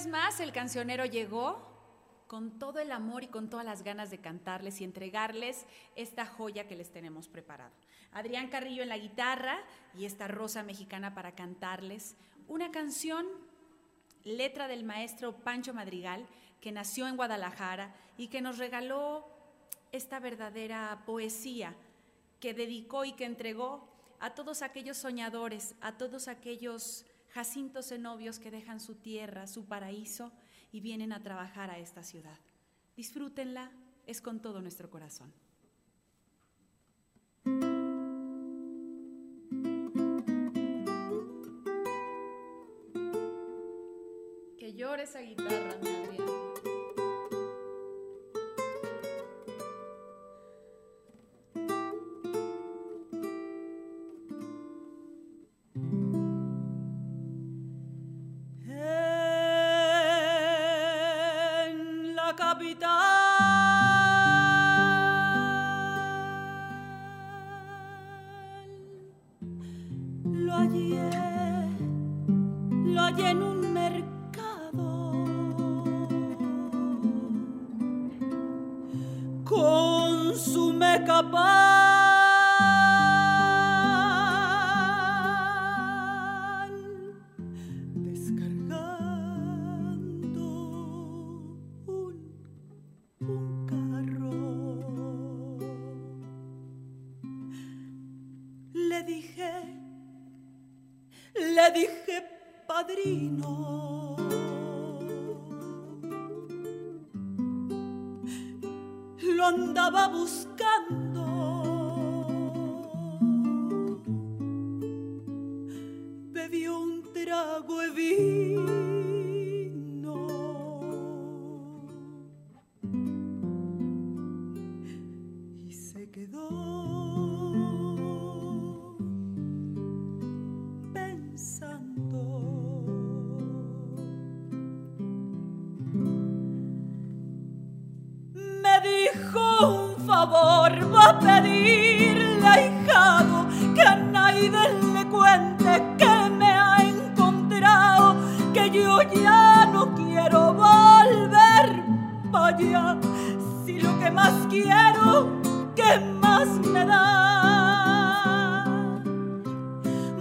vez más el cancionero llegó con todo el amor y con todas las ganas de cantarles y entregarles esta joya que les tenemos preparado. Adrián Carrillo en la guitarra y esta rosa mexicana para cantarles una canción, letra del maestro Pancho Madrigal, que nació en Guadalajara y que nos regaló esta verdadera poesía que dedicó y que entregó a todos aquellos soñadores, a todos aquellos jacintos en novios que dejan su tierra, su paraíso, y vienen a trabajar a esta ciudad. Disfrútenla, es con todo nuestro corazón. Que llore esa guitarra, María. lo hallé en un mercado. Consume capaz. Descargando un, un carro. Le dije le dije, padrino. Lo andaba buscando para herirle, ahijado, que a nadie le cuente que me ha encontrado, que yo ya no quiero volver para allá, si lo que más quiero, que más me da.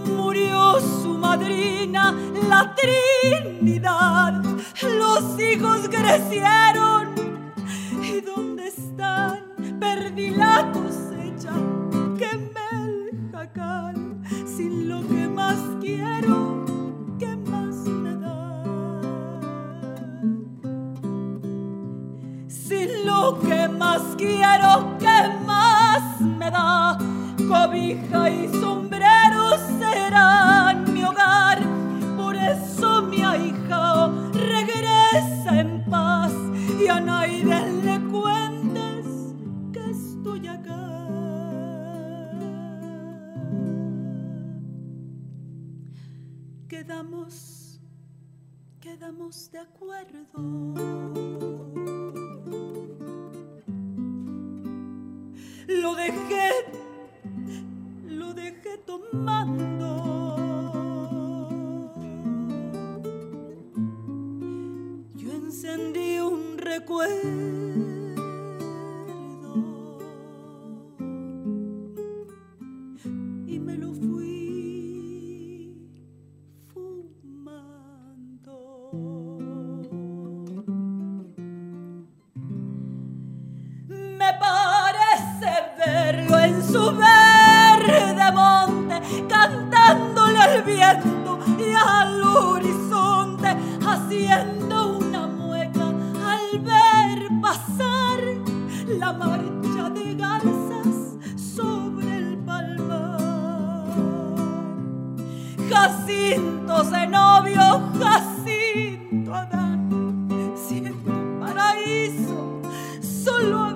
Murió su madrina, la Trinidad, los hijos crecieron, ¿y dónde están? perdí la lo que más quiero, que más me da. Cobija y sombrero serán mi hogar, por eso mi hija regresa en paz y a nadie le cuentes que estoy acá. Quedamos, quedamos de acuerdo. Lo dejé, lo dejé tomando. Yo encendí un recuerdo. soplándole al viento y al horizonte, haciendo una mueca al ver pasar la marcha de garzas sobre el palmar. Jacinto, Zenobio, Jacinto, Adán, siendo paraíso, solo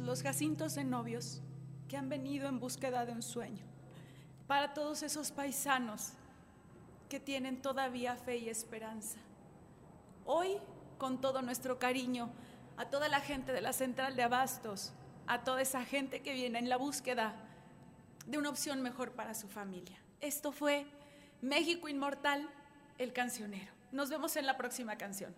los jacintos de novios que han venido en búsqueda de un sueño, para todos esos paisanos que tienen todavía fe y esperanza. Hoy, con todo nuestro cariño, a toda la gente de la central de abastos, a toda esa gente que viene en la búsqueda de una opción mejor para su familia. Esto fue México Inmortal, el cancionero. Nos vemos en la próxima canción.